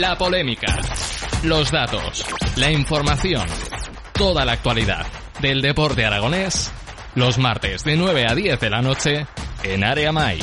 La polémica, los datos, la información, toda la actualidad del deporte aragonés, los martes de 9 a 10 de la noche en Área Mai.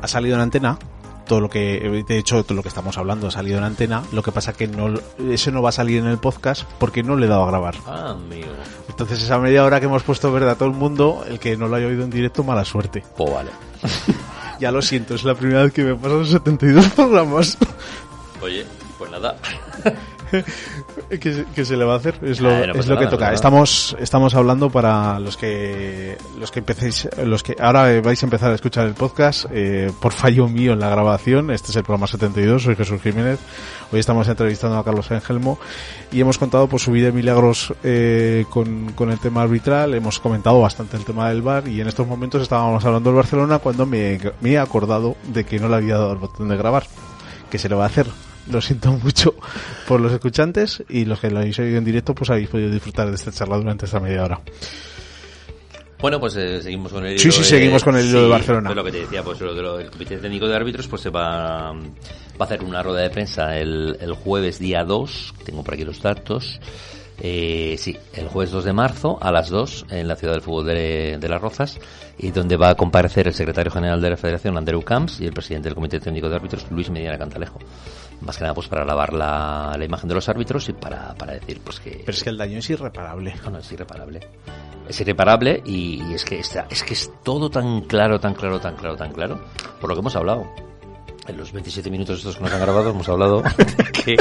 ha salido en antena todo lo que de hecho todo lo que estamos hablando ha salido en antena lo que pasa que no eso no va a salir en el podcast porque no le he dado a grabar Ah, amigo. entonces esa media hora que hemos puesto verde a todo el mundo el que no lo haya oído en directo mala suerte Pues vale. ya lo siento es la primera vez que me pasan 72 programas Oye, pues nada. ¿Qué, se- qué se le va a hacer? Es lo, Ah, no es lo que toca. no Estamos, estamos hablando para los que, los que empecéis, los que ahora vais a empezar a escuchar el podcast, eh, por fallo mío en la grabación. Este es el programa 72. Soy Jesús Jiménez. Hoy estamos entrevistando a Carlos Engelmo y hemos contado por su vida de milagros eh, con, con el tema arbitral. Hemos comentado bastante el tema del bar y en estos momentos estábamos hablando del Barcelona cuando me, me he acordado de que no le había dado el botón de grabar. Que se le va a hacer. Lo siento mucho por los escuchantes y los que lo habéis oído en directo, pues habéis podido disfrutar de esta charla durante esta media hora. Bueno, pues eh, seguimos con el Sí, hilo sí, de- seguimos con el hilo de sí, Barcelona. pues lo que te decía, pues lo de lo del Comité Técnico de Árbitros, pues se va, va a hacer una rueda de prensa el, el jueves día 2, tengo por aquí los datos. Eh, sí, el jueves 2 de marzo a las 2 en la ciudad del fútbol de, de Las Rozas y donde va a comparecer el secretario general de la Federación, Andreu Camps, y el presidente del Comité Técnico de Árbitros, Luis Medina Cantalejo. Más que nada pues para lavar la, la imagen de los árbitros y para, para decir pues que... Pero es que el daño es irreparable. No, no, es irreparable. Es irreparable y, y es que está, es que es todo tan claro, tan claro, tan claro, tan claro, por lo que hemos hablado. En los 27 minutos estos que nos han grabado hemos hablado de que,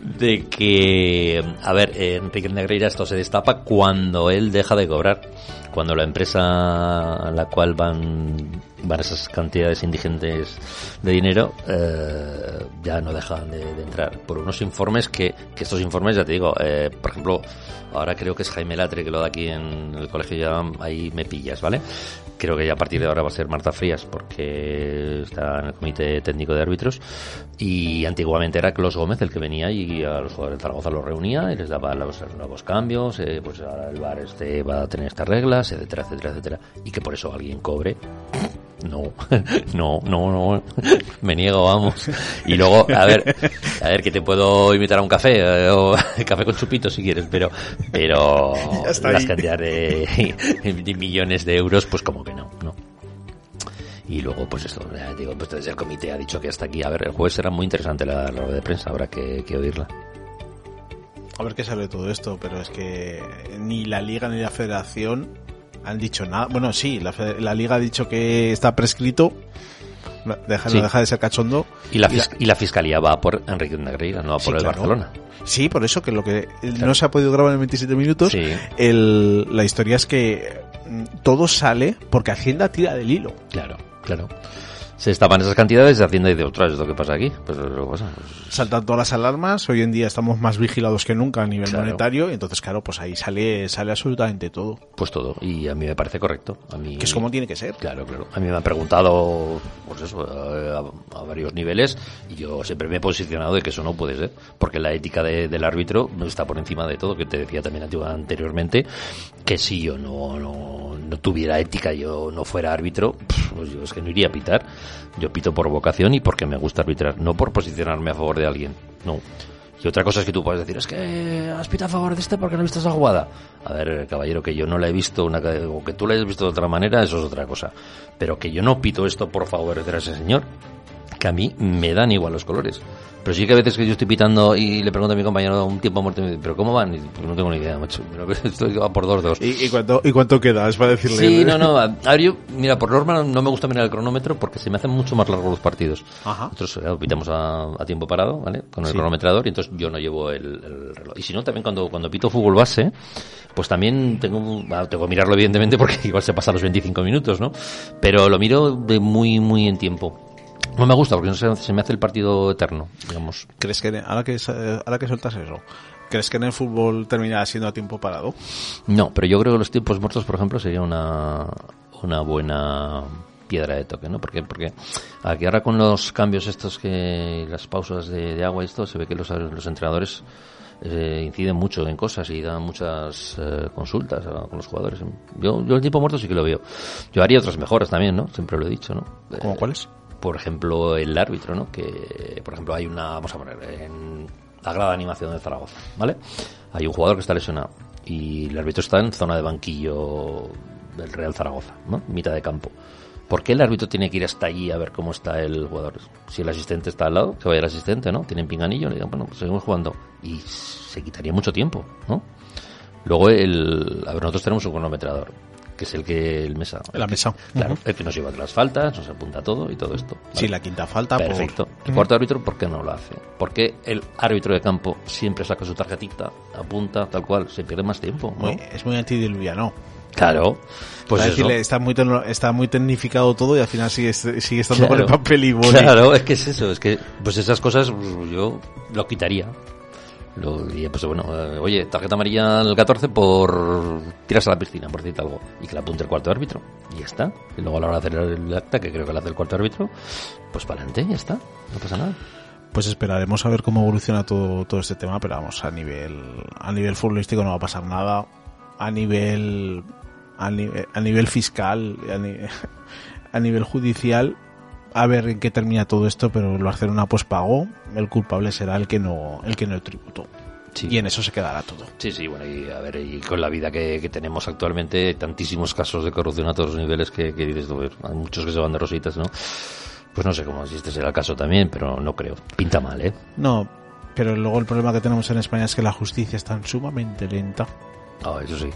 de que a ver, eh, Enrique Negreira esto se destapa cuando él deja de cobrar. Cuando la empresa a la cual van, van esas cantidades indigentes de dinero eh, ya no dejan de, entrar. Por unos informes que, que estos informes, ya te digo, eh, por ejemplo, ahora creo que es Jaime Latre que lo da aquí en el colegio, ya ahí me pillas, ¿vale? Creo que ya a partir de ahora va a ser Marta Frías porque está en el comité técnico de árbitros y antiguamente era Clos Gómez el que venía y a los jugadores de Zaragoza los reunía y les daba los nuevos cambios, eh, pues ahora el bar este va a tener estas reglas, etcétera, etcétera, etcétera, y que por eso alguien cobre. No, no, no, no, me niego, vamos. Y luego, a ver, a ver, que te puedo invitar a un café, eh, o café con chupito si quieres, pero, pero las cantidades de, de millones de euros, pues como que no, no. Y luego, pues esto, digo, pues desde el comité ha dicho que hasta aquí, a ver, el jueves será muy interesante la, rueda de prensa, habrá que, que oírla. A ver qué sale todo esto, pero es que ni la liga ni la federación han dicho nada. Bueno, sí, la, la liga ha dicho que está prescrito. Deja, Sí. no deja de ser cachondo. Y la, fis- y la fiscalía va por Enrique Negreira, no va por Sí, el claro. Barcelona. Sí, por eso que lo que no se ha podido grabar en 27 minutos. Sí. El, la historia es que mm, todo sale porque Hacienda tira del hilo. Claro, claro. Se estapan esas cantidades y Hacienda dice, ostras, ¿es lo que pasa aquí? Pues lo que pasa. Pues, Saltan todas las alarmas, hoy en día estamos más vigilados que nunca a nivel Claro. monetario, y entonces claro, pues ahí sale, sale absolutamente todo, pues todo. Y a mí me parece correcto. A mí, que es como tiene que ser. Claro, claro. A mí me han preguntado, pues eso, a, varios niveles y yo siempre me he posicionado de que eso no puede ser, porque la ética de- del árbitro no está por encima de todo, que te decía también anteriormente, que si yo no, no, no tuviera ética, yo no fuera árbitro, pues yo es que no iría a pitar. Yo pito por vocación y porque me gusta arbitrar, no por posicionarme a favor de alguien, no. Y otra cosa es que tú puedes decir, es que has pitado a favor de este porque no viste esa jugada. A ver, caballero, que yo no la he visto, una, o que tú la hayas visto de otra manera, eso es otra cosa. Pero que yo no pito esto por favorecer a ese señor, que a mí me dan igual los colores. Pero sí que a veces que yo estoy pitando y le pregunto a mi compañero un tiempo muerto, y me dice, ¿pero cómo van? Y pues no tengo ni idea, macho. Pero esto va por dos, dos. ¿Y, y cuánto, ¿Y cuánto queda? Es para decirle. Sí, no, no. A a ver, yo, mira, por norma no me gusta mirar el cronómetro porque se me hacen mucho más largos los partidos. Ajá. Nosotros eh, pitamos a, a tiempo parado, ¿vale? Con el Sí. cronometrador y entonces yo no llevo el, el reloj. Y si no, también cuando, cuando pito fútbol base, pues también tengo, ah, tengo que mirarlo evidentemente porque igual se pasa los 25 minutos, ¿no? Pero lo miro de muy, muy en tiempo. No me gusta porque no se, se me hace el partido eterno, digamos. ¿Crees que, ahora que, ahora que sueltas eso, ¿crees que en el fútbol terminará siendo a tiempo parado? No, pero yo creo que los tiempos muertos, por ejemplo, sería una, una buena piedra de toque, ¿no? Porque, porque aquí ahora con los cambios estos que las pausas de, de agua y esto, se ve que los, los entrenadores eh, inciden mucho en cosas y dan muchas eh, consultas a- con los jugadores. Yo, yo el tiempo muerto sí que lo veo. Yo haría otras mejoras también, ¿no? Siempre lo he dicho, ¿no? ¿Cómo Eh, cuáles? Por ejemplo, el árbitro, ¿no? Que, por ejemplo, hay una, vamos a poner, en la grada de animación de Zaragoza, ¿vale? Hay un jugador que está lesionado y el árbitro está en zona de banquillo del Real Zaragoza, ¿no? Mitad de campo. ¿Por qué el árbitro tiene que ir hasta allí a ver cómo está el jugador? Si el asistente está al lado, que vaya el asistente, ¿no? Tienen pinganillo, le digan, bueno, pues seguimos jugando. Y se quitaría mucho tiempo, ¿no? Luego, el, a ver, nosotros tenemos un cronometrador, que es el que, el mesa. La mesa. Claro, Ujú. el que nos lleva las faltas, nos apunta todo y todo esto. Sí, ¿vale? la quinta falta. por- Perfecto. El cuarto árbitro, ¿por qué no lo hace? Porque el árbitro de campo siempre saca su tarjetita, apunta, tal cual, se pierde más tiempo, ¿no? Muy- es muy antidiluviano. Claro. Pues decirle, está muy, está muy tecnificado todo y al final sigue, sigue estando con el papel y boli. Claro, es que es eso, es que pues esas cosas pues, yo lo quitaría. Lo diría, pues bueno, eh, oye, tarjeta amarilla al 14 por tirarse a la piscina, por decirte algo, y que la apunte el cuarto árbitro, y ya está. Y luego a la hora de hacer el acta, que creo que la hace el cuarto árbitro, pues para adelante, ya está, no pasa nada. Pues esperaremos a ver cómo evoluciona todo, todo este tema, pero vamos, a nivel, a nivel futbolístico no va a pasar nada. A nivel, a, ni- a nivel fiscal, a nivel judicial, a ver en qué termina todo esto, pero el Barcelona pues pagó, el culpable será el que no, el que no tributó. Sí. Y en eso se quedará todo. Sí, sí, bueno, y a ver, y con la vida que, que tenemos actualmente, tantísimos casos de corrupción a todos los niveles que, que dices, "Joder, hay muchos que se van de rositas, ¿no? Pues no sé cómo si este será el caso también, pero no creo. Pinta mal, ¿eh? No, pero luego el problema que tenemos en España es que la justicia es tan sumamente lenta Ah, eso sí.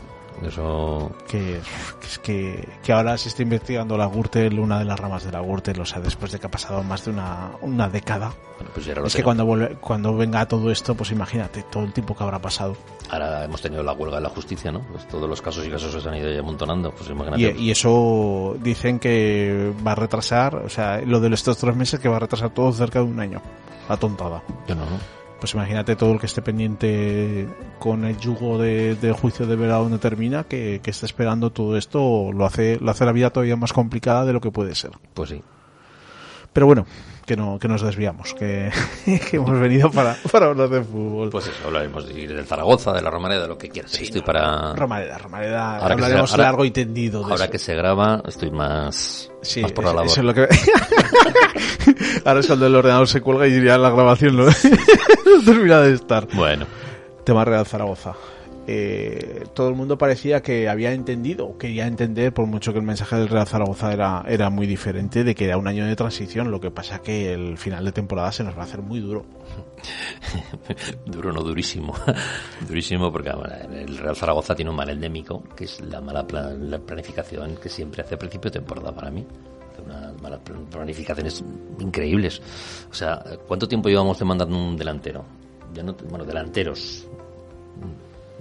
Eso. que, que es que, que ahora se está investigando la Gürtel, una de las ramas de la Gürtel, o sea, después de que ha pasado más de una, una década. Bueno, pues ya lo Es que cuando, vuelve, cuando venga todo esto, pues imagínate todo el tiempo que habrá pasado. Ahora hemos tenido la huelga de la justicia, ¿no? Pues todos los casos y casos que se han ido ya amontonando. Pues imagínate. Y, y eso dicen que va a retrasar, o sea, lo de estos tres meses que va a retrasar todo cerca de un año. La tontada. Yo no, ¿no? Pues imagínate todo el que esté pendiente con el yugo de, del juicio de ver a dónde termina, que, que esté esperando todo esto, lo hace, lo hace la vida todavía más complicada de lo que puede ser. Pues sí. Pero bueno, que no, que nos desviamos, que, que hemos venido para, para hablar de fútbol. Pues eso, hablaremos de, del Zaragoza, de la Romareda, de lo que quieras. Estoy para. Romareda, Romareda, Ahora hablaremos se- ahora- largo y tendido de Ahora eso. que se graba, estoy más. Sí, más por la labor. eso es lo que... Ahora es cuando el ordenador se cuelga y ya la grabación no, no termina de estar. Bueno. Tema Real Zaragoza. Eh, todo el mundo parecía que había entendido, quería entender, por mucho que el mensaje del Real Zaragoza era, era muy diferente, de que era un año de transición. Lo que pasa que el final de temporada se nos va a hacer muy duro. Duro, no durísimo. durísimo porque el Real Zaragoza tiene un mal endémico, que es la mala pla- la planificación que siempre hace a principio de temporada para mí. Unas malas pl- planificaciones increíbles. O sea, ¿cuánto tiempo llevamos demandando un delantero? Ya no, bueno, delanteros.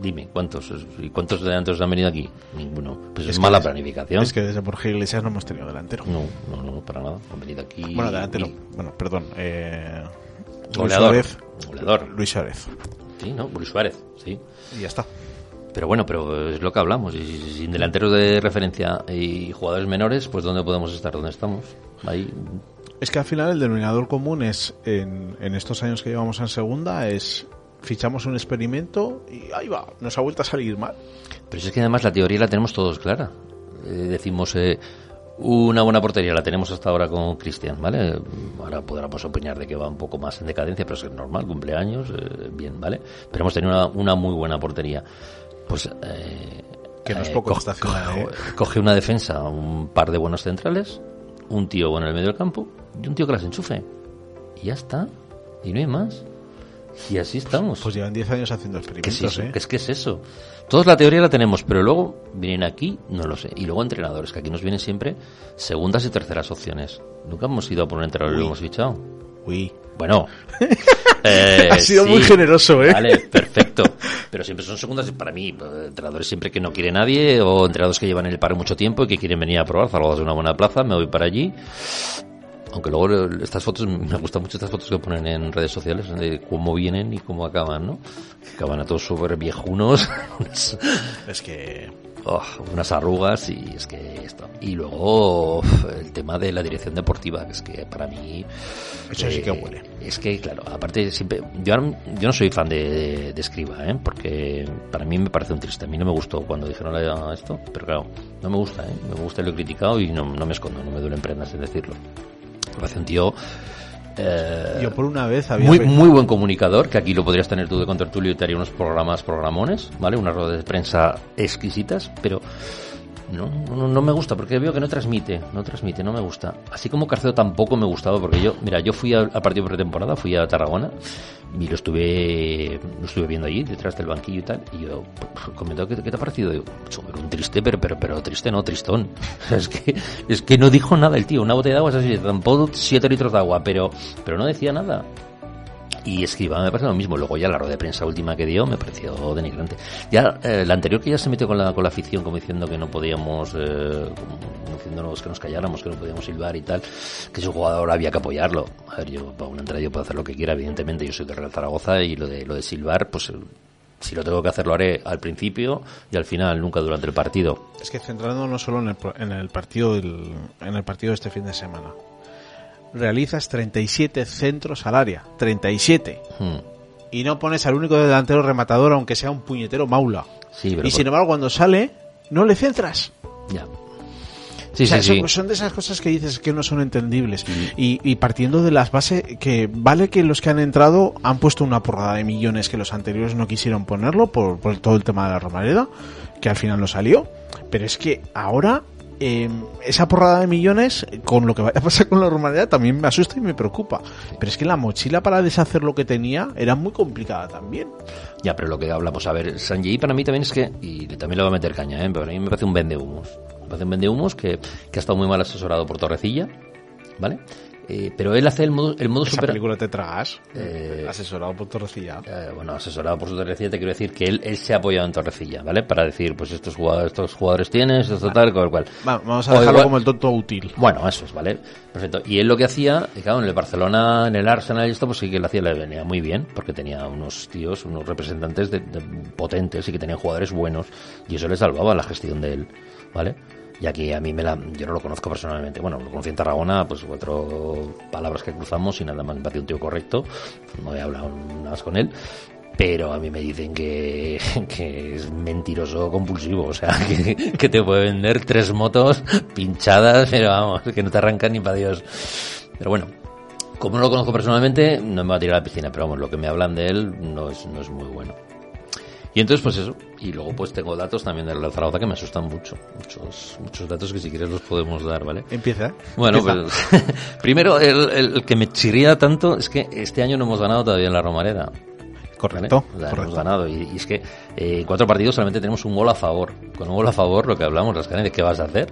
Dime, ¿cuántos? ¿Y cuántos delanteros han venido aquí? Ninguno. Pues es, mala planificación. Es que desde Borja Iglesias no hemos tenido delantero. No, no, no, para nada. Han venido aquí. Bueno, delantero. y- Bueno, perdón. Eh, Luis Goleador. Suárez. Goleador. Luis Suárez. Sí, ¿no? Luis Suárez, sí. Y ya está. Pero bueno, pero es lo que hablamos. Y sin delanteros de referencia y jugadores menores, pues ¿dónde podemos estar? ¿Dónde estamos? Ahí. Es que al final el denominador común es, en, en estos años que llevamos en segunda, es fichamos un experimento y ahí va, nos ha vuelto a salir mal. Pero si es que además la teoría la tenemos todos clara. Eh, decimos, eh, una buena portería la tenemos hasta ahora con Cristian, ¿vale? Ahora podremos opinar de que va un poco más en decadencia, pero es normal, cumpleaños, eh, bien, ¿vale? Pero hemos tenido una, una muy buena portería. Pues... Eh, Que no es eh, poco co- estacional, ¿eh? co- Coge una defensa, un par de buenos centrales, un tío bueno en el medio del campo y un tío que las enchufe. Y ya está. Y no hay más. Y así estamos. Pues llevan 10 años haciendo ¿Qué es experimentos, eso? ¿eh? ¿Qué es que es eso? Todos la teoría la tenemos, pero luego vienen aquí, no lo sé. Y luego entrenadores, que aquí nos vienen siempre segundas y terceras opciones. Nunca hemos ido a por un entrenador y lo hemos fichado. Uy. Bueno. eh, Ha sido sí, muy generoso, ¿eh? Vale, perfecto. Pero siempre son segundas para mí, eh, entrenadores siempre que no quiere nadie o entrenadores que llevan en el paro mucho tiempo y que quieren venir a probar. Zaragoza es una buena plaza, me voy para allí. Aunque luego estas fotos, me gustan mucho estas fotos que ponen en redes sociales de cómo vienen y cómo acaban, ¿no? Acaban a todos súper viejunos, Es que... oh, unas arrugas y es que esto. Y luego el tema de la dirección deportiva, que es que para mí... Eso sí que eh, huele. Es que, claro, aparte siempre... Yo, yo no soy fan de, de, de Escriba, ¿eh? Porque para mí me parece un triste. A mí no me gustó cuando dijeron esto, pero claro, no me gusta, ¿eh? Me gusta y lo he criticado y no, no me escondo, no me duelen prendas en decirlo. Me parece un tío... eh, Yo por una vez había... muy, muy buen comunicador, que aquí lo podrías tener tú de contertulio y te haría unos programas, programones, ¿vale? Unas ruedas de prensa exquisitas, pero no, no, no me gusta, porque veo que no transmite, no transmite, no me gusta. Así como Carcedo tampoco me gustaba, porque yo, mira, yo fui al, al partido pretemporada, fui a Tarragona, y lo estuve, lo estuve viendo allí, detrás del banquillo y tal, y yo pues, comentaba, ¿qué, qué te ha parecido? Digo, "Joder, un triste, pero, pero, pero triste no, tristón. Es que, es que no dijo nada el tío, una botella de agua es así, tampoco siete litros de agua, pero, pero no decía nada. Y Escriba me parece lo mismo. Luego ya la rueda de prensa última que dio me pareció denigrante. Ya eh, la anterior que ya se metió con la, con la afición como diciendo que no podíamos, eh, como diciéndonos que nos calláramos, que no podíamos silbar y tal, que su jugador había que apoyarlo. A ver, yo para una entrada yo puedo hacer lo que quiera, evidentemente yo soy de Real Zaragoza y lo de, lo de silbar, pues si lo tengo que hacer lo haré al principio y al final, nunca durante el partido. Es que centrándonos solo en el, en el partido del- en el partido de este fin de semana. Realizas 37 centros al área. 37. Hmm. Y no pones al único delantero rematador, aunque sea un puñetero maula. Sí, pero y por- sin embargo, cuando sale, no le centras. ya. Sí, O sea, sí, son, sí. son de esas cosas que dices que no son entendibles. Y, y partiendo de las bases que vale que los que han entrado han puesto una porrada de millones que los anteriores no quisieron ponerlo por, por todo el tema de la Romareda, que al final no salió. Pero es que ahora eh, esa porrada de millones, con lo que vaya a pasar con la Romareda, también me asusta y me preocupa. Pero es que la mochila para deshacer lo que tenía era muy complicada también. Ya, pero lo que hablamos, a ver, Sanjay para mí también es que, y también le va a meter caña, ¿eh? pero a mí me parece un vendehumos. Me parece un vendehumos que, que ha estado muy mal asesorado por Torrecilla, ¿vale? Eh, pero él hace el modo, el modo Esa super... película te tragas, Eh, asesorado por Torrecilla. eh, bueno, asesorado por su Torrecilla, te quiero decir que él, él se ha apoyado en Torrecilla, ¿vale? Para decir, pues estos jugadores, estos jugadores tienes, esto tal, cual, cual. Va, vamos a O dejarlo igual- como el tonto útil. Bueno, eso es, ¿vale? Perfecto. Y él lo que hacía, y claro, en el Barcelona, en el Arsenal y esto, pues sí que lo hacía, le venía muy bien, porque tenía unos tíos, unos representantes de- de potentes y que tenían jugadores buenos, y eso le salvaba la gestión de él, ¿vale? Y aquí a mí me la, yo no lo conozco personalmente, bueno, lo conocí en Tarragona, pues cuatro palabras que cruzamos y nada más me pareció un tío correcto, no he hablado nada más con él, pero a mí me dicen que, que es mentiroso compulsivo, o sea, que, te puede vender tres motos pinchadas, pero vamos, que no te arrancan ni para Dios. Pero bueno, como no lo conozco personalmente, no me va a tirar a la piscina, pero vamos, lo que me hablan de él no es, no es muy bueno. Y entonces, pues eso. Y luego, pues tengo datos también de la Zaragoza que me asustan mucho. Muchos, muchos datos que si quieres los podemos dar, ¿vale? Empieza, ¿eh? Bueno, Empieza. pues, primero, el, el- que me chirría tanto es que este año no hemos ganado todavía en la Romareda. Correcto, ¿vale? O sea, correcto. Hemos ganado. Y, y es que eh, en cuatro partidos solamente tenemos un gol a favor. Con un gol a favor, lo que hablamos, las cadenas, ¿qué vas a hacer?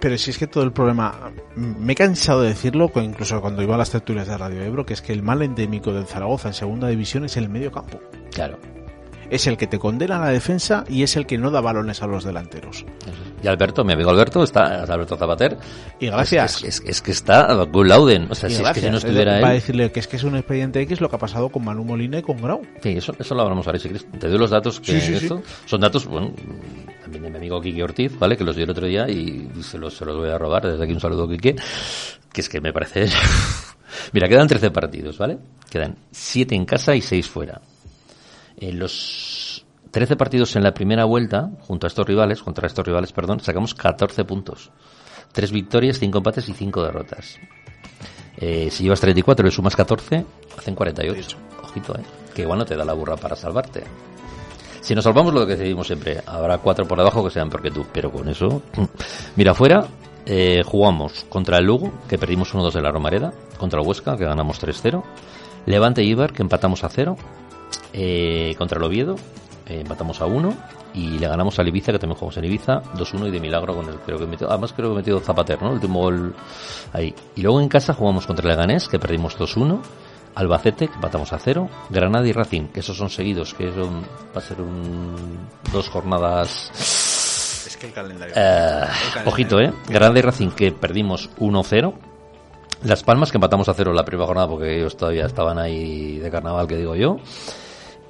Pero si es que todo el problema, me he cansado de decirlo, incluso cuando iba a las tertulias de Radio Ebro, que es que el mal endémico del Zaragoza en segunda división es el medio campo. claro. Es el que te condena a la defensa y es el que no da balones a los delanteros. Y Alberto, mi amigo Alberto, está, Alberto Zapater. Y gracias. Es, es, es que está Good Lauden. O sea, si es que si no estuviera Va a él. decirle que es que es un expediente X lo que ha pasado con Manu Molina y con Grau. Sí, eso, eso lo hablamos ahora, si quieres. Te doy los datos que Sí, sí, sí. esto- son datos, bueno, también de mi amigo Kiki Ortiz, ¿vale? Que los dio el otro día y se los, se los voy a robar. Desde aquí un saludo, Kike. Que es que me parece... Mira, quedan 13 partidos, ¿vale? Quedan 7 en casa y 6 fuera. En los 13 partidos en la primera vuelta, junto a estos rivales, contra estos rivales, perdón, sacamos 14 puntos. 3 victorias, 5 empates y 5 derrotas. Eh, si llevas 34 y le sumas 14, hacen 48. Ojito, ¿eh? Que igual no te da la burra para salvarte. Si nos salvamos lo que decimos siempre, habrá cuatro por debajo que sean porque tú, pero con eso... Mira, afuera eh, jugamos contra el Lugo, que perdimos 1-2 de la Romareda, contra el Huesca, que ganamos 3-0, Levante y Ibar, que empatamos a 0, eh, contra el Oviedo, eh, empatamos a 1, y le ganamos al Ibiza, que también jugamos en Ibiza, 2-1 y de milagro con el creo que metió, además creo que metió Zapater, ¿no? El último gol ahí. Y luego en casa jugamos contra el Leganés, que perdimos 2-1, Albacete, que empatamos a 0, Granada y Racing, que esos son seguidos, que son, va a ser un, dos jornadas Es que el calendario. eh, ojito, ¿eh? Granada y Racing que perdimos 1-0. Las Palmas que empatamos a 0 la primera jornada porque ellos todavía estaban ahí de carnaval, que digo yo.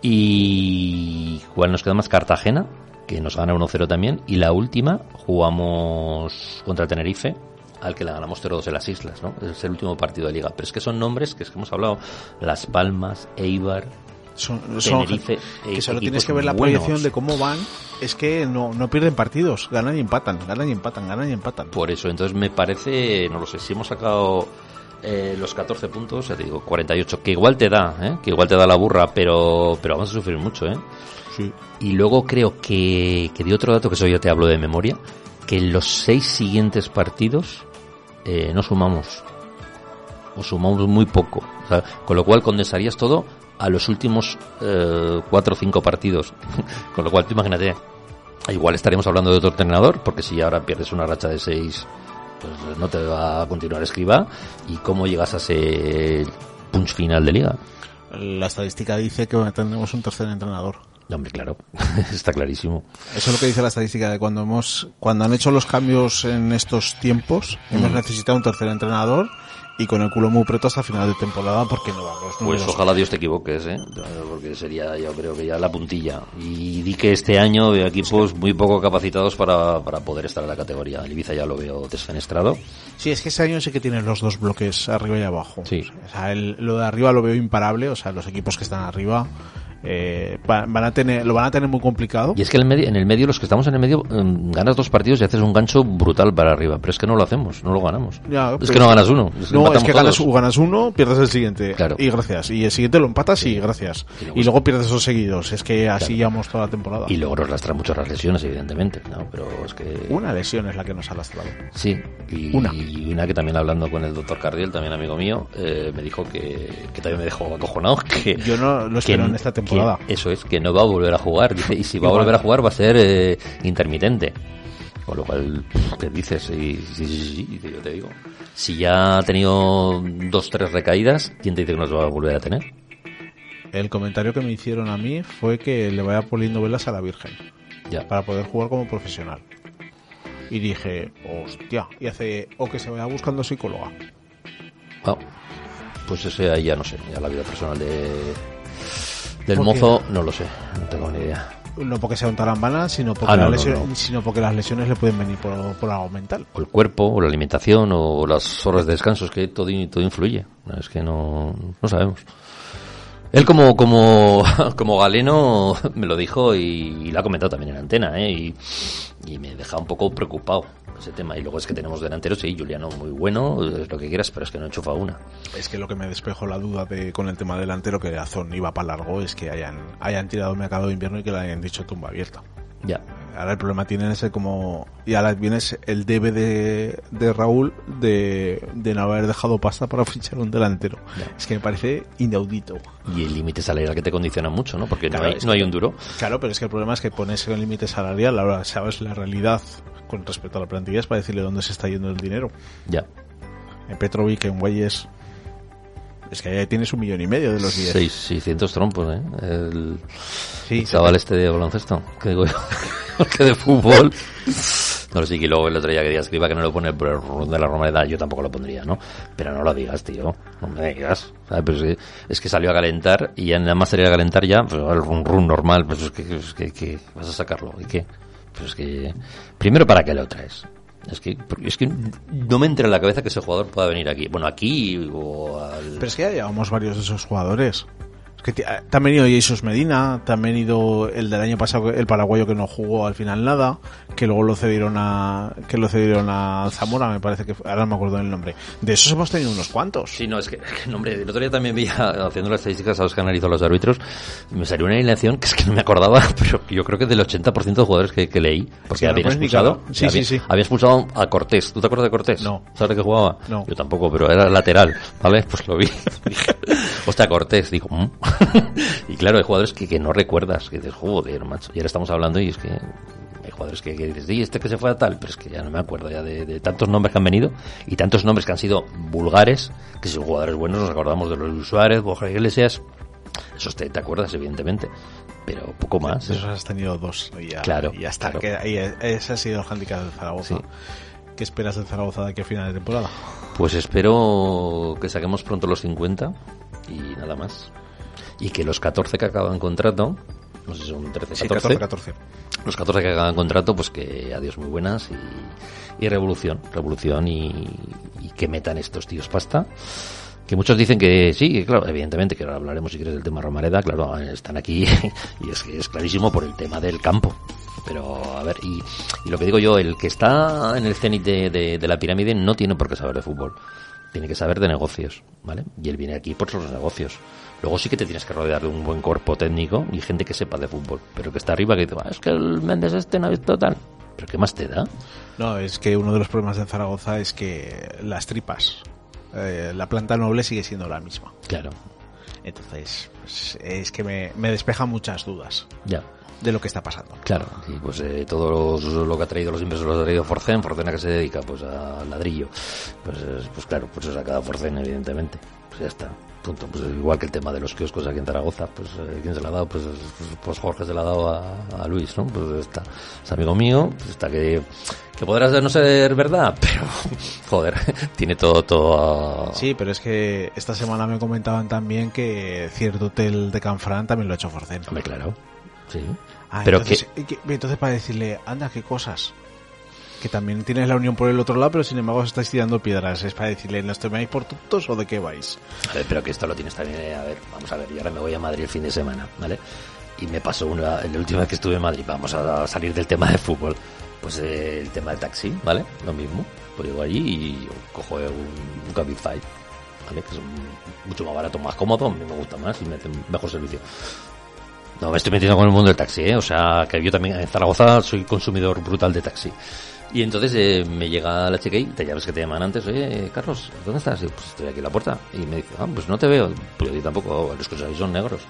Y igual nos queda más Cartagena, que nos gana 1-0 también. Y la última jugamos contra Tenerife, al que le ganamos 0-2 en las islas, ¿no? Es el último partido de liga. Pero es que son nombres que es que hemos hablado. Las Palmas, Eibar, Son, son- Tenerife, que eh, solo tienes que ver la buenos. proyección de cómo van. Es que no, no pierden partidos, ganan y empatan, ganan y empatan, ganan y empatan. Por eso, entonces me parece, no lo sé, si hemos sacado eh, los 14 puntos, ya te digo, 48, que igual te da, ¿eh? que igual te da la burra, pero, pero vamos a sufrir mucho. ¿eh? Sí. Y luego creo que, que de otro dato, que eso ya te hablo de memoria, que en los seis siguientes partidos eh, no sumamos. O sumamos muy poco. O sea, con lo cual condensarías todo a los últimos eh, cuatro o cinco partidos. con lo cual, tú imagínate, igual estaremos hablando de otro entrenador, porque si ahora pierdes una racha de seis, pues no te va a continuar escriba. ¿Y cómo llegas a ese punch final de liga? La estadística dice que tendremos un tercer entrenador. No, Hombre, claro, está clarísimo. Eso es lo que dice la estadística de cuando hemos, cuando han hecho los cambios en estos tiempos, hemos Mm. necesitado un tercer entrenador y con el culo muy preto hasta final de temporada porque no van los Pues ojalá Dios te equivoques, ¿eh? Porque sería, yo creo que ya la puntilla. Y di que este año veo equipos muy poco capacitados para, para poder estar en la categoría. El Ibiza ya lo veo desfenestrado. Sí, es que este año sí que tienen los dos bloques arriba y abajo. Sí. O sea, el- lo de arriba lo veo imparable, o sea, los equipos que están arriba eh, va- van a tener, lo van a tener muy complicado. Y es que en el medio, en el medio los que estamos en el medio, em, ganas dos partidos y haces un gancho brutal para arriba. Pero es que no lo hacemos, no lo ganamos. Ya, es que no ganas uno. es que No, es que ganas, ganas uno, pierdes el siguiente. Claro. Y gracias. Y el siguiente lo empatas y gracias. Y luego- Y luego pierdes esos seguidos. Es que así Claro. llevamos toda la temporada. Y luego nos lastran mucho las lesiones, evidentemente. ¿no? Pero es que... Una lesión es la que nos ha lastrado. Sí, y Una. y una que también hablando con el doctor Cardiel, también amigo mío, eh, me dijo que, que también me dejó acojonado. Que, Yo no lo que- espero en esta temporada. Que eso es, que no va a volver a jugar. Dice, y si va a volver a jugar va a ser eh, intermitente. Con lo cual, ¿qué dices? Y, sí, sí, sí, sí, dice, yo te digo. Si ya ha tenido dos, tres recaídas, ¿quién te dice que nos va a volver a tener? El comentario que me hicieron a mí fue que le vaya poniendo velas a la Virgen Ya. para poder jugar como profesional. Y dije, hostia, y hace, o que se vaya buscando psicóloga. Ah, pues ese ahí ya no sé, ya la vida personal de del mozo no lo sé, no tengo ni idea. No porque sea un tarambana, sino porque, Ah, no, las no, lesiones, no. sino porque las lesiones le pueden venir por, por algo mental. o el cuerpo, o la alimentación, o las horas de descanso, es que todo, todo influye. Es que no, no sabemos. Él como, como, como galeno me lo dijo y, lo ha comentado también en antena, ¿eh? y, me deja un poco preocupado ese tema. Y luego es que tenemos delanteros, sí, Juliano muy bueno, es lo que quieras, pero es que no enchufa una. Es que lo que me despejó la duda de con el tema delantero que Azón iba para largo es que hayan, hayan tirado mercado de invierno y que le hayan dicho tumba abierta. Ya. Ahora el problema tiene ese como... Y ahora viene el debe de, de Raúl de, de no haber dejado pasta para fichar un delantero. Ya. Es que me parece inaudito. Y el límite salarial que te condiciona mucho, ¿no? Porque Claro, no, hay, no hay un duro. Claro, pero es que el problema es que pones el límite salarial, ahora sabes la realidad con respecto a la plantilla es para decirle dónde se está yendo el dinero. Ya. En Petrovic, en Guayes, Es que ahí tienes un millón y medio de los 10. Seis, 600 trompos, ¿eh? El, Sí, el chaval este de baloncesto. Que digo yo, que de fútbol. No lo sé, que luego el otro día que digas que iba que no lo pone por el run de la Romareda, yo tampoco lo pondría, ¿no? Pero no lo digas, tío. No me digas. ¿sabes? Pero es, que, es que salió a calentar y ya nada más salir a calentar ya, pues el run run normal, pues es que, es que, que vas a sacarlo. ¿Y qué? Pues es que, primero, ¿para qué lo traes? Es que, es que no me entra en la cabeza que ese jugador pueda venir aquí. Bueno, aquí o al... Pero es que ya llevamos varios de esos jugadores. Que te, han venido Jesus Medina, te han venido el del año pasado, el paraguayo que no jugó al final nada, que luego lo cedieron a, que lo cedieron a Zamora, me parece que, ahora no me acuerdo del nombre. De esos hemos tenido unos cuantos. Sí, no, es que, es que, no, hombre, el otro día también vi, haciendo las estadísticas a los que analizó los árbitros, me salió una alineación que es que no me acordaba, pero yo creo que del 80% de jugadores que, que leí, porque Sí, expulsado, cagar. Sí, había, sí, sí. había expulsado a Cortés. ¿Tú te acuerdas de Cortés? No. ¿Sabes de qué jugaba? No. Yo tampoco, pero era lateral, ¿vale? Pues lo vi. Hostia, Cortés, digo, "Mm". y claro, hay jugadores que, que no recuerdas, que dices, joder, macho, y ahora estamos hablando y es que hay jugadores que, que dices, y este que se fue a tal, pero es que ya no me acuerdo ya de, de tantos nombres que han venido y tantos nombres que han sido vulgares, que si son jugadores buenos nos acordamos de los Suárez, Borja Iglesias, esos te, te acuerdas evidentemente, pero poco más. Esos has tenido dos. Y ya, Claro, y ya está. claro. Que ese ha sido el handicap del Zaragoza. Sí. ¿Qué esperas del Zaragoza de aquí a final de temporada? Pues espero que saquemos pronto los 50 y nada más. Y que los 14 que acaban contrato, no sé si son 13, Sí, 14, 14, 14. los 14 que acaban contrato, pues que adiós muy buenas y, y revolución, revolución y, y que metan estos tíos pasta. Que muchos dicen que sí, que claro, evidentemente, que ahora hablaremos si quieres del tema Romareda, claro, están aquí y es que es clarísimo por el tema del campo. Pero, a ver, y, y lo que digo yo, el que está en el cenit de, de- de la pirámide no tiene por qué saber de fútbol. Tiene que saber de negocios, ¿vale? Y él viene aquí por sus negocios. Luego sí que te tienes que rodear de un buen cuerpo técnico y gente que sepa de fútbol. Pero que está arriba que dice, "Ah, es que el Méndez este no ha visto tal. ¿Pero qué más te da? No, es que uno de los problemas de Zaragoza es que las tripas, eh, la planta noble sigue siendo la misma. Claro, Entonces, pues, es que me, me despeja muchas dudas ya. De lo que está pasando. Claro, y pues eh, todo los- lo que ha traído los inversores lo ha traído Forcen, Forcen a que se dedica pues a ladrillo. Pues, es- pues claro, pues se ha sacado Forcen evidentemente. Pues ya está. Punto. Pues igual que el tema de los kioscos aquí en Zaragoza, pues eh, ¿quién se lo ha dado? Pues, pues, pues Jorge se lo ha dado a, a Luis, ¿no? Pues está, es amigo mío, pues está que, que podrás no ser verdad, pero joder, tiene todo, todo a- Sí, pero es que esta semana me comentaban también que cierto hotel de Canfrán también lo ha hecho Forcen. Hombre, claro. Sí. Ah, pero entonces, que, y que- entonces para decirle, anda, qué cosas. Que también tienes la unión por el otro lado, pero sin embargo os estáis tirando piedras. Es para decirle, ¿nos tomáis por tontos o de qué vais? A ver, pero que esto lo tienes también, eh, a ver, vamos a ver, yo ahora me voy a Madrid el fin de semana, ¿vale? Y me pasó una, la última vez que estuve en Madrid, vamos a salir del tema de fútbol, pues eh, el tema de taxi, ¿vale? Lo mismo, pues llego allí y cojo un, un Cabify, ¿vale? Que es un- mucho más barato, más cómodo, a mí me gusta más y me hace mejor servicio. No me estoy metiendo con el mundo del taxi, ¿eh? O sea, que yo también en Zaragoza soy consumidor brutal de taxi. Y entonces eh, me llega la chica y te llamas que te llaman antes, oye, Carlos, ¿dónde estás? Pues estoy aquí en la puerta. Y me dice, ah, pues no te veo. Pues yo tampoco, los que son negros.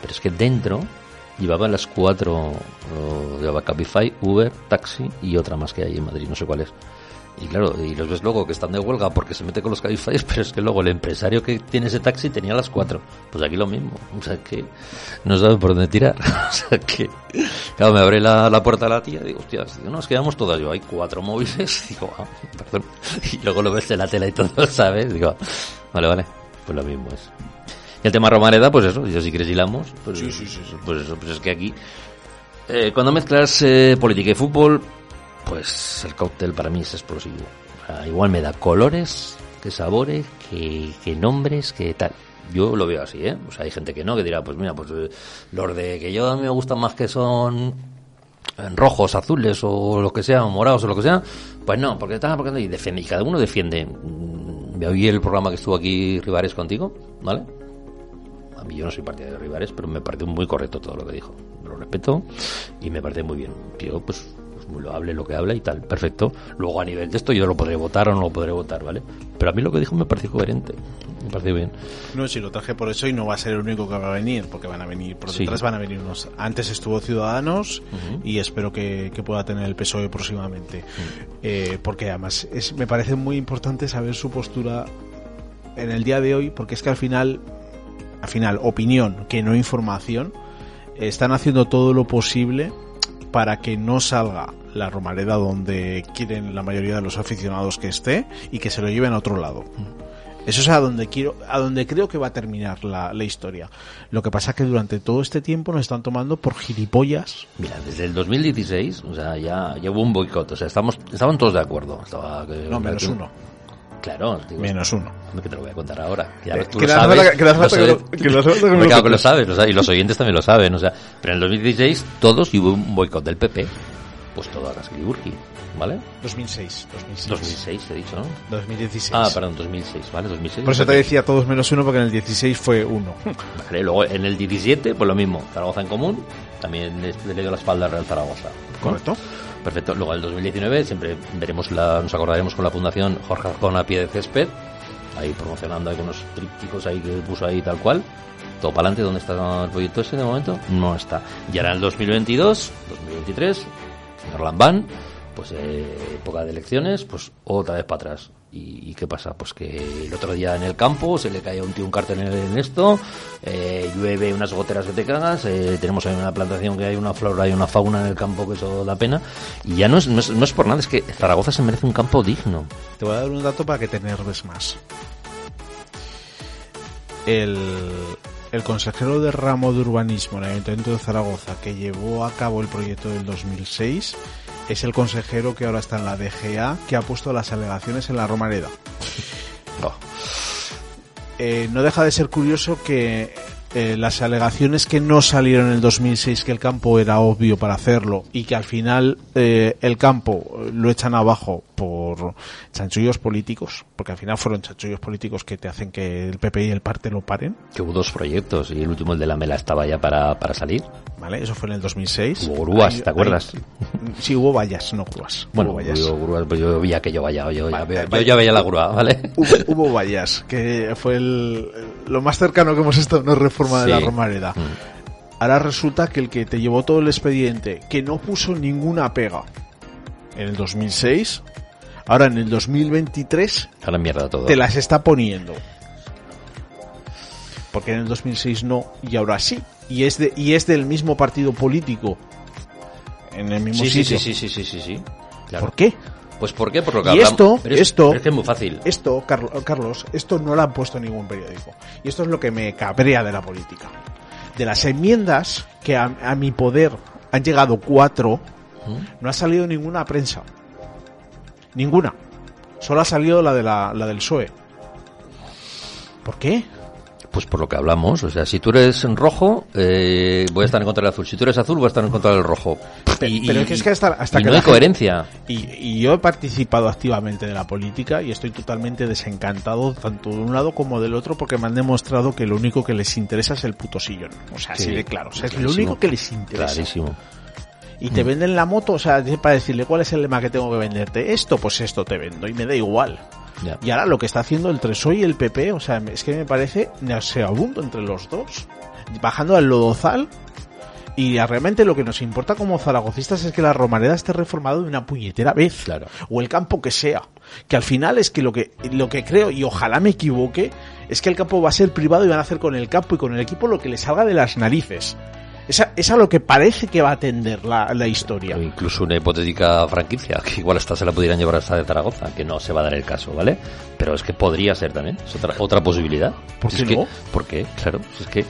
Pero es que dentro llevaba las cuatro, o llevaba Cabify, Uber, Taxi y otra más que hay en Madrid, no sé cuál es. Y claro, y los ves luego que están de huelga porque se mete con los Cabify, pero es que luego el empresario que tiene ese taxi tenía las cuatro. Pues aquí lo mismo. O sea que no sabe por dónde tirar. o sea que, claro, me abre la, la puerta la tía y digo, hostia, no, es que vamos todas. Yo, hay cuatro móviles. Digo, ah, perdón. Y luego lo ves en la tela y todo, ¿sabes? Digo, vale, vale. Pues lo mismo es. Y el tema Romareda, pues eso, yo si quieres hilamos, pues, Sí, sí, sí, sí. pues eso, pues es que aquí, eh, cuando mezclas eh, política y fútbol, pues el cóctel para mí es explosivo. O sea, igual me da colores, que sabores, que, que nombres, que tal. Yo lo veo así, ¿eh? O sea, hay gente que no, que dirá, pues mira, pues eh, los de que yo a mí me gustan más que son en rojos, azules o lo que sea, morados o lo que sea, pues no, porque tal, porque y defiende, y cada uno defiende. Mm, Me oí el programa que estuvo aquí Rivares contigo, ¿vale? A mí yo no soy partidario de Rivares, pero me pareció muy correcto todo lo que dijo. Lo respeto y me parece muy bien. Pues, pues muy loable lo que habla y tal, perfecto. Luego a nivel de esto yo lo podré votar o no lo podré votar, ¿vale? Pero a mí lo que dijo me pareció coherente, me pareció bien. No, si lo traje por eso y no va a ser el único que va a venir, porque van a venir, por Sí. detrás van a venir unos. Antes estuvo Ciudadanos y espero que, que pueda tener el PSOE próximamente. Eh, porque además es, me parece muy importante saber su postura en el día de hoy, porque es que al final, al final, opinión, que no información, están haciendo todo lo posible para que no salga la Romareda donde quieren la mayoría de los aficionados que esté y que se lo lleven a otro lado. Eso es a donde quiero, a donde creo que va a terminar la, la historia. Lo que pasa es que durante todo este tiempo nos están tomando por gilipollas. Mira, desde el 2016, o sea, ya, ya hubo un boicot, o sea, estamos, estaban todos de acuerdo. Estaba, No, menos uno. Claro, digo, Menos uno. hombre, que te lo voy a contar ahora. que ya tú que lo sabes, que lo- y los oyentes también lo saben. O sea, pero en el 2016 todos y hubo un boicot del PP. Pues todo a Casquilurgi, ¿vale? 2006, 2006. 2006, he dicho, ¿no? 2016. Ah, perdón, 2006, ¿vale? 2006. Por eso te decía todos menos uno, porque en el 16 fue uno. Vale, luego en el 17, pues lo mismo. Zaragoza en común, también le dio la espalda al Real Zaragoza. ¿no? ¿Correcto? Perfecto. Luego el 2019 siempre veremos la, nos acordaremos con la Fundación Jorge Azcona a pie de césped, ahí promocionando ahí unos trípticos ahí que puso ahí tal cual. Todo para adelante, ¿dónde está el proyecto ese de momento? No está. Y ahora en el 2022, 2023, Orlan Van, pues eh, época de elecciones, pues otra vez para atrás. ¿Y, qué pasa? Pues que el otro día en el campo se le cae a un tío un cartel en, esto, eh, llueve unas goteras que te cagas, eh, tenemos ahí una plantación que hay una flora y una fauna en el campo que eso da pena. Y ya no es, no es, no es por nada, es que Zaragoza se merece un campo digno. Te voy a dar un dato para que te enerves más. El, el consejero de ramo de urbanismo en el Ayuntamiento de Zaragoza que llevó a cabo el proyecto del 2006 es el consejero que ahora está en la DGA que ha puesto las alegaciones en la Romareda. Oh, Eh, no deja de ser curioso que eh, las alegaciones que no salieron en el 2006 que el campo era obvio para hacerlo y que al final eh, el campo lo echan abajo por chanchullos políticos, porque al final fueron chanchullos políticos que te hacen que el PP y el parte lo paren, que hubo dos proyectos y el último, el de la Mela, estaba ya para, para salir. ¿vale? Eso fue en el 2006. Hubo grúas, Ahí- ¿te acuerdas? ahí- sí, hubo vallas, no grúas. Bueno, hubo vallas. yo, grúa- pues yo veía que yo vaya, yo, ya- Vale, yo ya veía la grúa, ¿vale? Hubo, hubo vallas, que fue el, lo más cercano que hemos estado a de la Sí. Romareda. Mm. Ahora resulta que el que te llevó todo el expediente, que no puso ninguna pega en el 2006, ahora en el 2023 Ahora mierda todo. te las está poniendo. Porque en el 2006 no y ahora sí. Y es, de, y es del mismo partido político. En el mismo Sí, sí, sitio. sí, sí, sí, sí, sí. Claro. ¿Por qué? Pues ¿por qué? Por lo que Y hablamos. esto- Pero es- esto- es que es muy fácil. Esto, Carlo- Carlos, esto no lo han puesto en ningún periódico. Y esto es lo que me cabrea de la política. De las enmiendas que a, a mi poder han llegado cuatro, no ha salido ninguna prensa. Ninguna. Solo ha salido la de la, la del PSOE. ¿Por qué? Pues por lo que hablamos. O sea, si tú eres rojo, eh, voy a estar en contra del azul. Si tú eres azul, voy a estar en contra del rojo. Y- pero es que, es que hasta, hasta y que no hay gente- coherencia. Y, y yo he participado activamente de la política y estoy totalmente desencantado tanto de un lado como del otro porque me han demostrado que lo único que les interesa es el puto sillón. O sea, así Sí, de claro. O sea, es lo único que les interesa. Clarísimo. Y te venden la moto, o sea, para decirle cuál es el lema que tengo que venderte. Esto, pues esto te vendo y me da igual. Y ahora lo que está haciendo el Treso y el PP, o sea, es que me parece nauseabundo entre los dos. Bajando al lodozal. Y realmente lo que nos importa como zaragocistas es que la Romareda esté reformado de una puñetera vez. Claro. O el campo que sea. Que al final es que lo que, lo que creo, y ojalá me equivoque, es que el campo va a ser privado y van a hacer con el campo y con el equipo lo que les salga de las narices. Esa, es a lo que parece que va a atender la, la historia. O incluso una hipotética franquicia, que igual hasta se la pudieran llevar hasta de Zaragoza, que no se va a dar el caso, ¿vale? Pero es que podría ser también, es otra, otra posibilidad. ¿Por Es qué que- no? ¿Por qué? Claro, es que...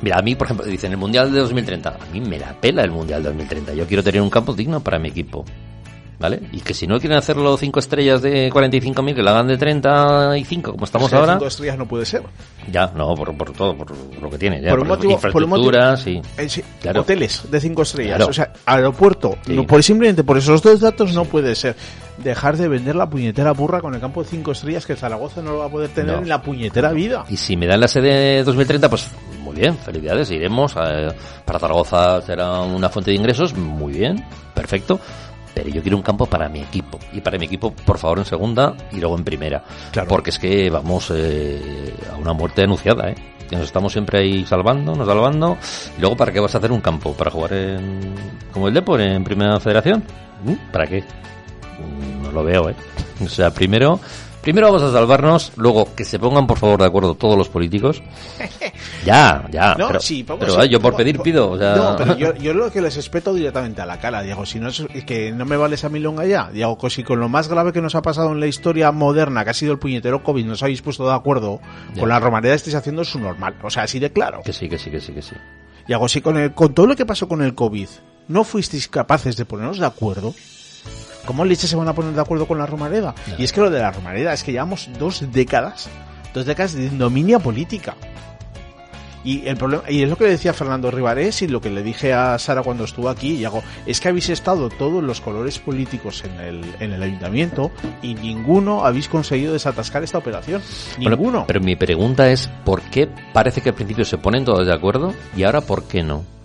Mira, a mí, por ejemplo, dicen el Mundial de 2030. A mí me la pela el Mundial de 2030. Yo quiero tener un campo digno para mi equipo. ¿Vale? Y que si no quieren hacerlo 5 estrellas de 45.000, que lo hagan de 35, como estamos ahora. cinco estrellas no puede ser. Ya, no, por, por todo, por lo que tiene. Ya, por por motivo, por un motivo- infraestructuras y... Eh, sí, Claro. hoteles de cinco estrellas, Claro. o sea, aeropuerto, Sí. no, por simplemente por esos dos datos no puede ser. Dejar de vender la puñetera burra con el campo de cinco estrellas que Zaragoza no lo va a poder tener No. en la puñetera vida. Y si me dan la sede 2030, pues muy bien, felicidades, iremos. eh, para Zaragoza será una fuente de ingresos, muy bien, perfecto. Pero yo quiero un campo para mi equipo. Y para mi equipo, por favor, en segunda y luego en primera. Claro. Porque es que vamos eh, a una muerte anunciada, ¿eh? Que nos estamos siempre ahí salvando, nos salvando. Y luego, ¿para qué vas a hacer un campo? ¿Para jugar en, como el Depor, en Primera Federación? ¿Mm? ¿Para qué? Mm, No lo veo, ¿eh? O sea, primero, Primero vamos a salvarnos, luego que se pongan por favor de acuerdo todos los políticos. Ya, ya. No, pero, sí, vamos pero, a- ah, yo por pedir pido. O sea, No, pero yo, yo lo que les espeto directamente a la cara, Diego, si no es es que no me vale esa milonga ya, Diego, que si con lo más grave que nos ha pasado en la historia moderna, que ha sido el puñetero COVID, nos habéis puesto de acuerdo, Ya. con la romareda estáis haciendo su normal, o sea, así de claro. Que sí, que sí, que sí, que sí. Diego, si con, el, con todo lo que pasó con el COVID, no fuisteis capaces de ponernos de acuerdo, ¿cómo leches se van a poner de acuerdo con la romareda? Y es que lo de la romareda es que llevamos dos décadas, dos décadas de dominio política. Y el problema, y es lo que le decía Fernando Rivarés y lo que le dije a Sara cuando estuvo aquí, y hago, es que habéis estado todos los colores políticos en el, en el ayuntamiento y ninguno habéis conseguido desatascar esta operación. Ninguno. pero mi pregunta es, ¿por qué parece que al principio se ponen todos de acuerdo y ahora por qué no?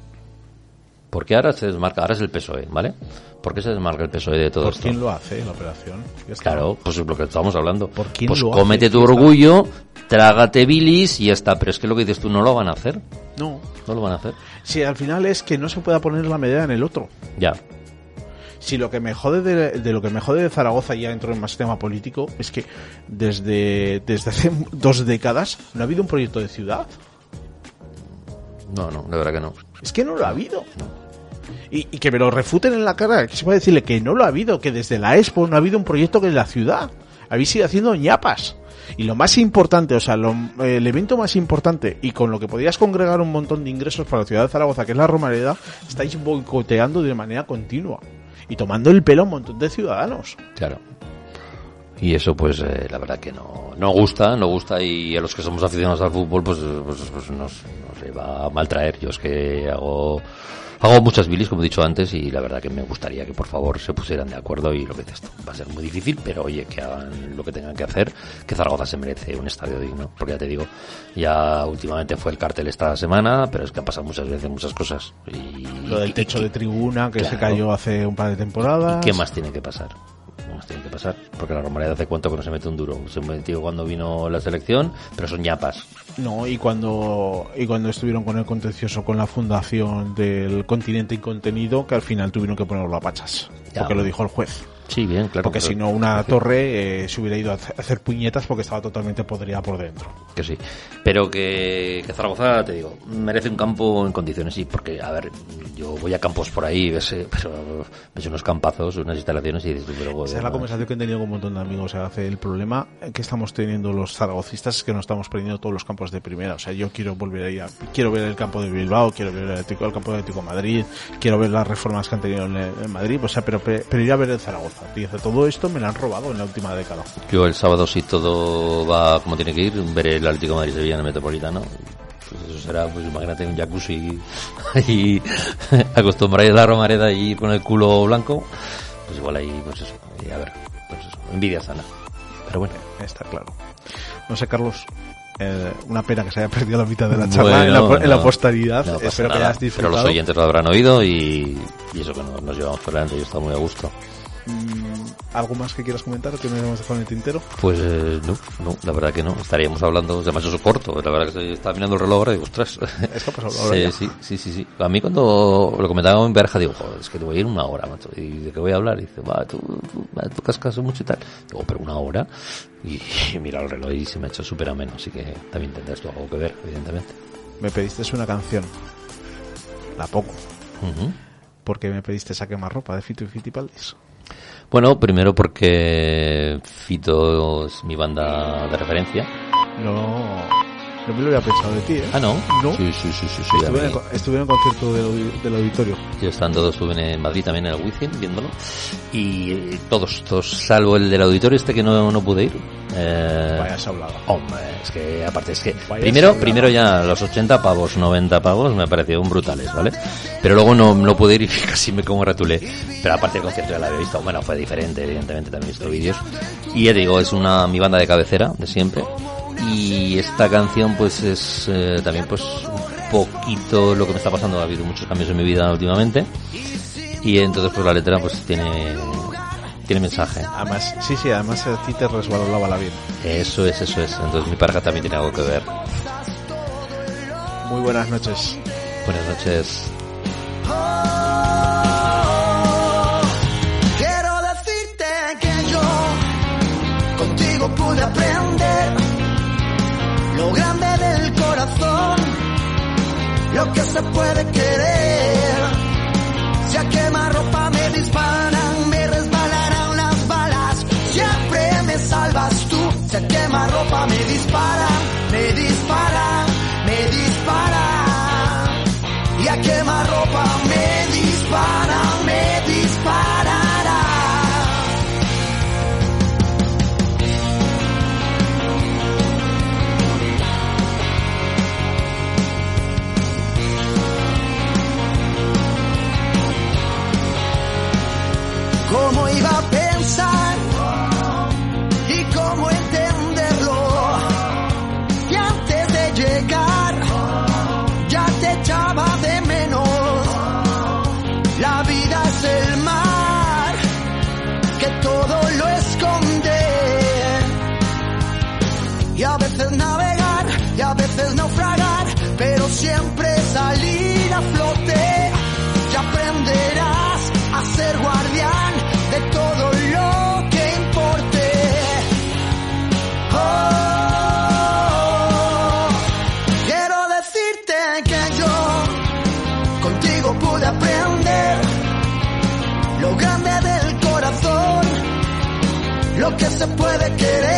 Porque ahora se desmarca, ahora es el PSOE, ¿vale? ¿Por qué se desmarca el PSOE de todo ¿Por esto? quién lo hace la operación? Claro, pues es lo que estamos hablando. ¿Por quién pues lo cómete hace? tu orgullo, trágate bilis y ya está. Pero es que lo que dices tú no lo van a hacer. No. No lo van a hacer. Si al final es que no se pueda poner la medida en el otro. Ya. Si lo que me jode de, de lo que me jode de Zaragoza ya entro en más tema político es que desde desde hace dos décadas no ha habido un proyecto de ciudad. No, no, de verdad que no. Es que no lo ha habido. Y, que me lo refuten en la cara, que se puede decirle que no lo ha habido, que desde la Expo no ha habido un proyecto que es la ciudad. Habéis ido haciendo ñapas. Y lo más importante, o sea, lo- el evento más importante y con lo que podías congregar un montón de ingresos para la ciudad de Zaragoza, que es la Romareda, estáis boicoteando de manera continua y tomando el pelo a un montón de ciudadanos. Claro. Y eso, pues, eh, la verdad que no, no gusta, no gusta. Y a los que somos aficionados al fútbol, pues, pues, pues nos, nos va a maltraer. Yo es que hago, hago muchas bilis, como he dicho antes, y la verdad que me gustaría que por favor se pusieran de acuerdo. Y lo que tú, va a ser muy difícil, pero oye, que hagan lo que tengan que hacer, que Zaragoza se merece un estadio digno. Porque ya te digo, ya últimamente fue el cartel esta semana, pero es que han pasado muchas veces muchas cosas. Y, Lo del techo y- de tribuna que se cayó hace un par de temporadas. ¿Y qué más tiene que pasar? Pasar? Porque la Romareda hace cuánto que no se mete un duro. Se metió cuando vino la selección, pero son ñapas. No, y cuando, y cuando estuvieron con el contencioso con la fundación del continente incontenido, que al final tuvieron que ponerlo a pachas. Ya, porque lo bueno. dijo el juez. Sí, bien, claro. Porque si no, una torre eh, se hubiera ido a hacer- puñetas porque estaba totalmente podrida por dentro. Que sí. Pero que, que Zaragoza, te digo, merece un campo en condiciones, sí. Porque, a ver, yo voy a campos por ahí, ves, eh, pero ves unos campazos, unas instalaciones y dices, pero Esa es la conversación que he tenido con un montón de amigos. hace el problema que estamos teniendo los zaragocistas es que no estamos perdiendo todos los campos de primera. O sea, yo quiero volver a ir a, quiero ver el campo de Bilbao, quiero ver el, campo de Atlético Madrid, quiero ver las reformas que han tenido en, en Madrid. O sea, pero, pero ir a ver el Zaragoza. Tío, todo esto me lo han robado en la última década. Yo el sábado, si todo va como tiene que ir, veré el Atlético de Madrid Sevilla en el Metropolitano. Pues eso será, pues imagínate un jacuzzi y acostumbráis a la romareda y ir con el culo blanco. Pues igual ahí, pues eso, y a ver, pues eso, envidia sana. Pero bueno, Está claro. No sé, Carlos. eh, una pena que se haya perdido la mitad de la charla en, la, Bueno, en la no, posteridad. no Espero que hayas Pero disfrutado. los oyentes lo habrán oído y, y eso que nos, nos llevamos por delante. Yo estaba muy a gusto. Mm, ¿Algo más que quieras comentar que no hayamos dejado en el tintero? Pues eh, no, no, la verdad que no. Estaríamos hablando, además eso corto. La verdad que estaba mirando el reloj ahora y digo, ostras. Es que ha pasado la hora Sí, ya. sí, sí, sí, sí. A mí cuando lo comentaba en Berja digo, joder, es que te voy a ir una hora, macho. ¿Y de qué voy a hablar? Y dice, va, tú, tú, tú cascas mucho y tal. Digo, pero una hora. Y, y mira el reloj y se me ha hecho súper ameno. Así que también tendrás tú algo que ver, evidentemente. Me pediste una canción. La poco. Ujú. Porque me pediste esa ropa de Fito y Fitipaldis. Bueno, primero porque Fito es mi banda de referencia. No me lo había pensado de ti, ¿eh? Ah, ¿no? No. Sí, sí, sí, sí. sí, Estuve, en el, estuve en el concierto del, del auditorio. Yo estando estuve en Madrid también en el Wizzing viéndolo y eh, todos, todos salvo el del auditorio este que no, no pude ir. Eh, Vaya sablada. Hombre, es que aparte es que Vaya primero, sablada. primero ya los 80 pavos, 90 pavos me parecieron brutales, ¿vale? Pero luego no, no pude ir y casi me congratulé. Pero aparte el concierto ya lo había visto, bueno, fue diferente, evidentemente también he visto vídeos. Y ya digo, es una mi banda de cabecera de siempre. Y esta canción pues es eh, también pues un poquito lo que me está pasando, ha habido muchos cambios en mi vida últimamente. Y entonces pues la letra pues tiene tiene mensaje. Además, sí, sí, además a ti te la bien. Eso es, eso es. Entonces mi pareja también tiene algo que ver. Muy buenas noches. Buenas noches. Se puede querer. Si a quemarropa me disparan, me resbalarán las balas, siempre me salvas tú. Si a quemarropa me disparan, cómo iba querer.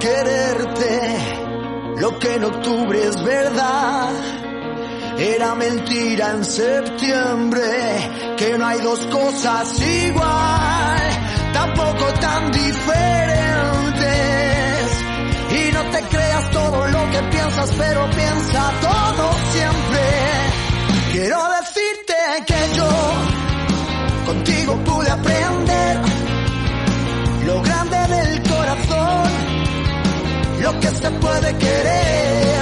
Quererte, lo que en octubre es verdad. Era mentira en septiembre, que no hay dos cosas igual, tampoco tan diferentes. Y no te creas todo lo que piensas, pero piensa todo siempre. Quiero decirte que yo contigo pude aprender que se puede querer.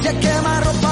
Si a quemarropa